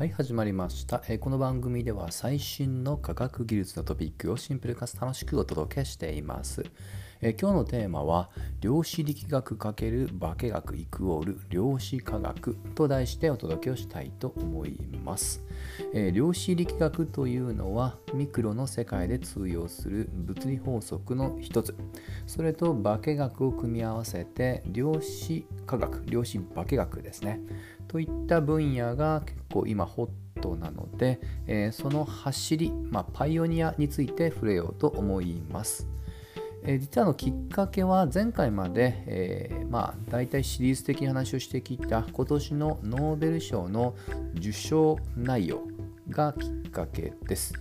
はい始まりました、えー、この番組では最新の科学技術のトピックをシンプルかつ楽しくお届けしています、えー、今日のテーマは量子力学×化学イクオール量子科学と題してお届けをしたいと思います、えー、量子力学というのはミクロの世界で通用する物理法則の一つ。それと化学を組み合わせて量子科学量子化学ですね。といった分野が結構今ホットなので、えー、その走り、まあ、パイオニアについて触れようと思います。えー、実はのきっかけは前回まで、えー、まあ大体シリーズ的に話をしてきた今年のノーベル賞の受賞内容がきっかけです。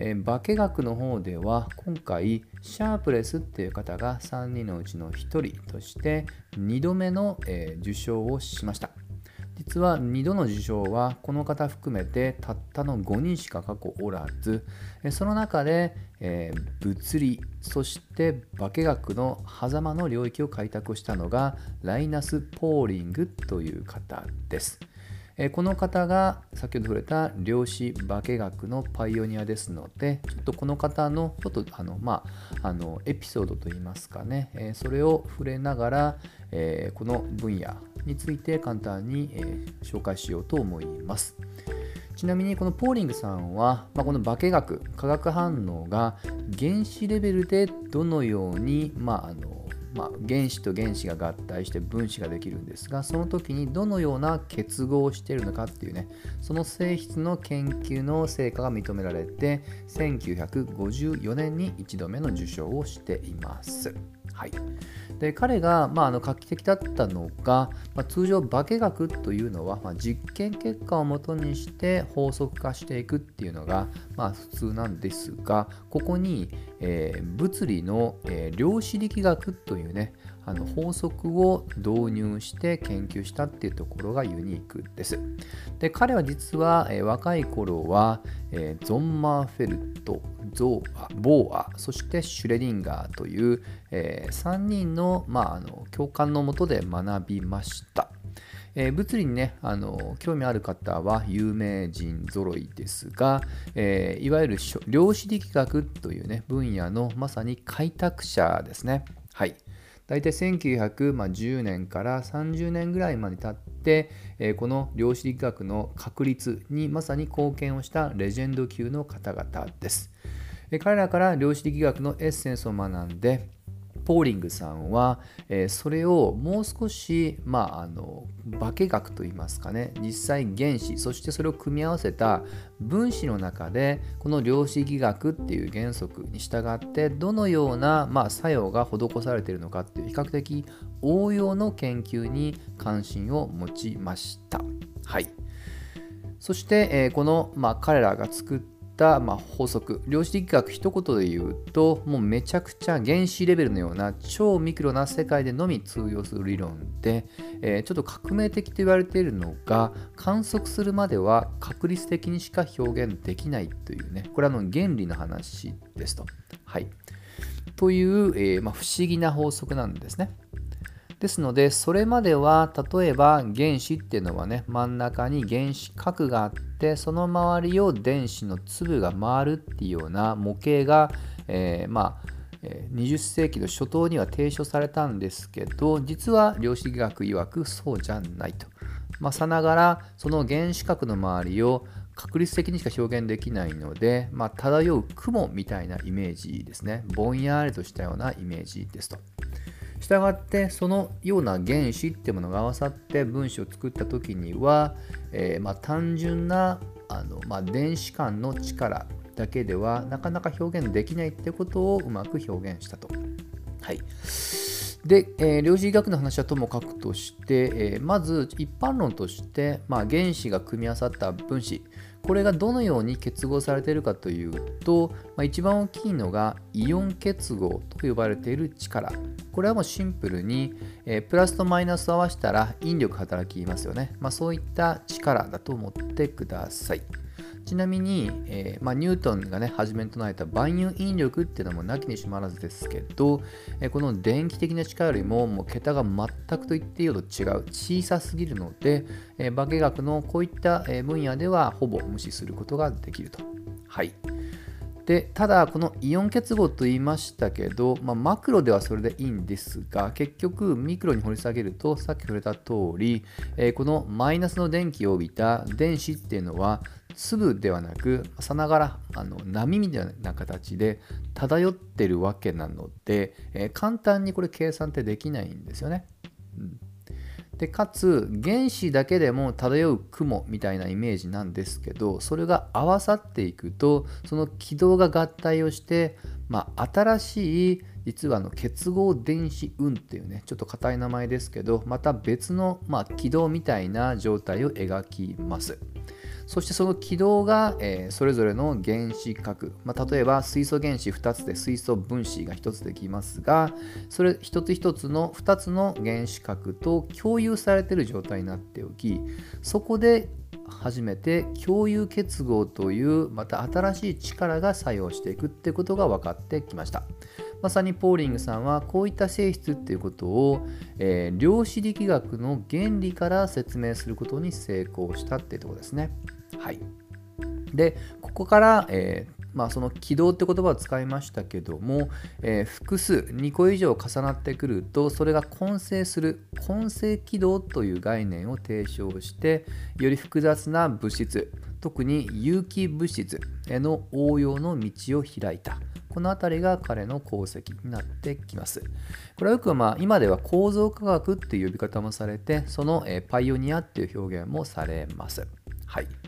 えー、化学の方では今回シャープレスっていう方が3人のうちの1人として2度目の、えー、受賞をしました。実は2度の受賞はこの方含めてたったの5人しか過去おらずその中で、えー、物理そして化学の狭間の領域を開拓したのがライナス・ポーリングという方です。えこの方が先ほど触れた量子化学のパイオニアですのでちょっとこの方のちょっとあの、まあ、あのエピソードといいますかね、えそれを触れながら、えこの分野について簡単に、え紹介しようと思います。ちなみにこのポーリングさんは、まあ、この化学化学反応が原子レベルでどのように、まあ、あのまあ、原子と原子が合体して分子ができるんですがその時にどのような結合をしているのかっていうねその性質の研究の成果が認められて1954年に1度目の受賞をしています。はい、で彼が、まあ、あの画期的だったのが、まあ、通常化学というのは、まあ、実験結果をもとにして法則化していくっていうのが、まあ、普通なんですがここに、えー、物理の、えー、量子力学というねあの法則を導入して研究したっていうところがユニークです。で彼は実は、えー、若い頃は、えー、ゾンマーフェルト、ゾーア、ボーア、そしてシュレディンガーという、えー、3人の,、まあ、あの教官のもとで学びました。えー、物理にねあの興味ある方は有名人ぞろいですが、えー、いわゆる量子力学というね分野のまさに開拓者ですね。はい。大体1910年から30年ぐらいまで経って、えこの量子力学の確立にまさに貢献をしたレジェンド級の方々です。彼らから量子力学のエッセンスを学んでポーリングさんは、えー、それをもう少し、まあ、あの化学といいますかね実際原子そしてそれを組み合わせた分子の中でこの量子力学っていう原則に従ってどのような、まあ、作用が施されているのかっていう比較的応用の研究に関心を持ちました。はい、そして、えー、この、まあ、彼らが作った、たまあ、法則量子力学一言で言うともうめちゃくちゃ原子レベルのような超ミクロな世界でのみ通用する理論で、えー、ちょっと革命的と言われているのが観測するまでは確率的にしか表現できないというねこれはの原理の話ですと。はい、という、えー、まあ、不思議な法則なんですね。ですので、それまでは、例えば原子っていうのはね、真ん中に原子核があって、その周りを電子の粒が回るっていうような模型が、えー、まあ、20世紀の初頭には提唱されたんですけど、実は量子力学曰くそうじゃないと。まあ、さながら、その原子核の周りを確率的にしか表現できないので、まあ、漂う雲みたいなイメージですね。ぼんやりとしたようなイメージですと。したがってそのような原子っていうものが合わさって分子を作った時には、えー、まあ、単純なあの、まあ、電子間の力だけではなかなか表現できないってことをうまく表現したと。はい、で、えー、量子医学の話はともかくとして、えー、まず一般論として、まあ、原子が組み合わさった分子これがどのように結合されているかというと、まあ、一番大きいのがイオン結合と呼ばれている力。これはもうシンプルに、えー、プラスとマイナスを合わせたら引力働きますよね、まあ、そういった力だと思ってください。ちなみに、えー、まあ、ニュートンがね、初めに唱えた万有引力っていうのもなきにしもあらずですけど、えー、この電気的な力よりももう桁が全くと言っていいほど違う、小さすぎるので、えー、化学のこういった分野ではほぼ無視することができると。はい。でただこのイオン結合と言いましたけど、まあ、マクロではそれでいいんですが結局ミクロに掘り下げるとさっき触れた通り、えー、このマイナスの電気を帯びた電子っていうのは粒ではなくさながらあの波みたいな形で漂ってるわけなので、えー、簡単にこれ計算ってできないんですよね。うんでかつ原子だけでも漂う雲みたいなイメージなんですけどそれが合わさっていくとその軌道が合体をして、まあ、新しい実はの結合電子運っていうねちょっと硬い名前ですけどまた別の、まあ、軌道みたいな状態を描きます。そしてその軌道が、えー、それぞれの原子核、まあ、例えば水素原子2つで水素分子が1つできますがそれ一つ一つの2つの原子核と共有されている状態になっておきそこで初めて共有結合というまた新しい力が作用していくってことが分かってきましたまさにポーリングさんはこういった性質っていうことを、えー、量子力学の原理から説明することに成功したっていうとこですね。はい、でここから、えーまあ、その軌道って言葉を使いましたけども、えー、複数2個以上重なってくるとそれが混成する混成軌道という概念を提唱してより複雑な物質特に有機物質への応用の道を開いたこの辺りが彼の功績になってきます。これはよくまあ今では構造科学っていう呼び方もされてそのパイオニアっていう表現もされます。はい。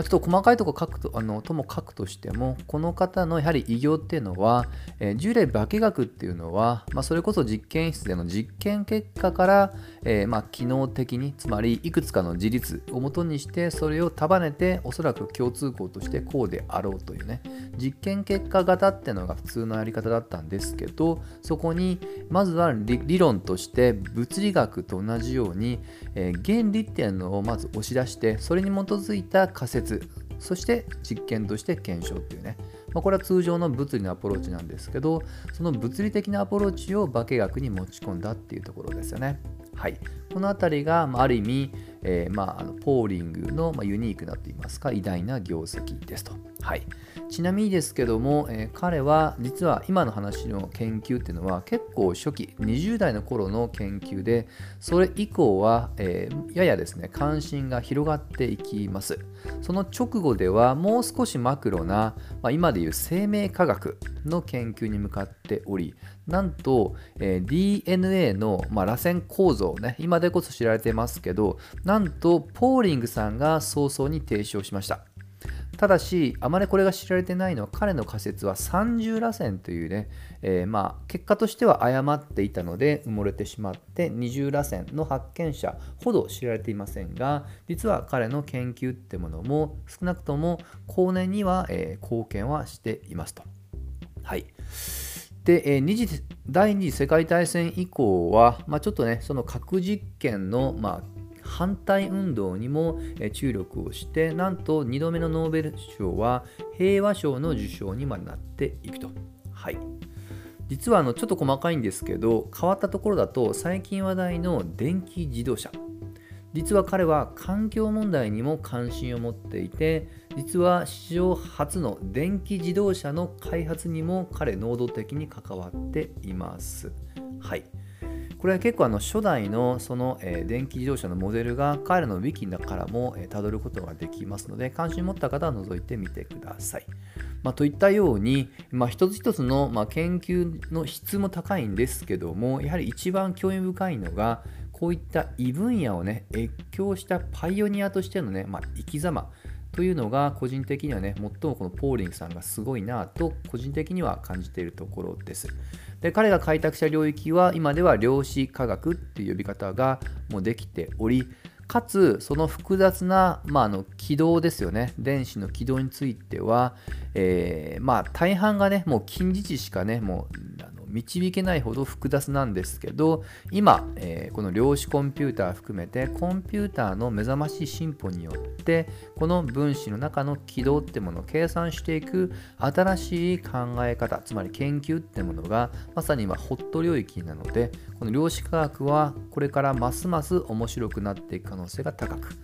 まあ、ちょっと細かいところ書くとあのとも書くとしてもこの方のやはり偉業っていうのは、えー、従来化学っていうのは、まあ、それこそ実験室での実験結果から、えー、まあ機能的につまりいくつかの事実をもとにしてそれを束ねておそらく共通項としてこうであろうというね実験結果型っていうのが普通のやり方だったんですけどそこにまずは理論として物理学と同じように、えー、原理っていうのをまず押し出してそれに基づいた仮説そして実験として検証っていうね、まあ、これは通常の物理のアプローチなんですけどその物理的なアプローチを化学に持ち込んだっていうところですよね。はい、この辺りが、まあ、ある意味、えー、まあ、あのポーリングの、まあ、ユニークなといいますか偉大な業績ですと。はい、ちなみにですけども、えー、彼は実は今の話の研究っていうのは結構初期20代の頃の研究でそれ以降は、えー、ややですね関心が広がっていきますその直後ではもう少しマクロな、まあ、今でいう生命科学の研究に向かっておりなんと、え、DNA の、まあ、螺旋構造ね今でこそ知られてますけどなんとポーリングさんが早々に提唱しましたただし、あまりこれが知られてないのは、彼の仮説は30螺旋というね、えー、まあ、結果としては誤っていたので埋もれてしまって、20螺旋の発見者ほど知られていませんが、実は彼の研究ってものも少なくとも後年には、えー、貢献はしていますと。はい。で、えー、二次第二次世界大戦以降は、まあ、ちょっとね、その核実験の、まあ、反対運動にも注力をしてなんと2度目のノーベル賞は平和賞の受賞にまでなっていくと。はい。実はあのちょっと細かいんですけど変わったところだと最近話題の電気自動車。実は彼は環境問題にも関心を持っていて実は史上初の電気自動車の開発にも彼能動的に関わっています。はい。これは結構あの初代のその、え、電気自動車のモデルが彼らのウィキだからも、えー、ることができますので関心持った方は覗いてみてください。まあ、といったように、まあ、一つ一つの、ま、研究の質も高いんですけどもやはり一番興味深いのがこういった異分野をね越境したパイオニアとしてのね、まあ、生き様というのが個人的にはね最もこのポーリングさんがすごいなと個人的には感じているところです。で彼が開拓した領域は今では量子科学っていう呼び方がもうできておりかつその複雑な、まあ、の軌道ですよね電子の軌道については、えー、まあ大半がねもう近似値しかねもう導けないほど複雑なんですけど今、えー、この量子コンピューター含めてコンピューターの目覚ましい進歩によってこの分子の中の軌道ってものを計算していく新しい考え方つまり研究ってものがまさに今ホット領域なのでこの量子科学はこれからますます面白くなっていく可能性が高く。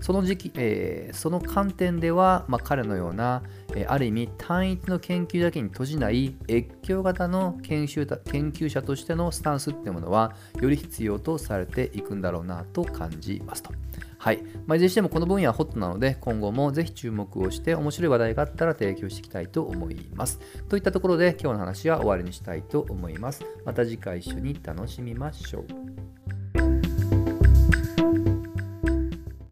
その時期、えー、その観点では、まあ、彼のような、えー、ある意味単一の研究だけに閉じない越境型の研究研究者としてのスタンスっていうものはより必要とされていくんだろうなと感じますと。はい。まあ、いずれにしてもこの分野はホットなので、今後もぜひ注目をして面白い話題があったら提供していきたいと思います。といったところで今日の話は終わりにしたいと思います。また次回一緒に楽しみましょう。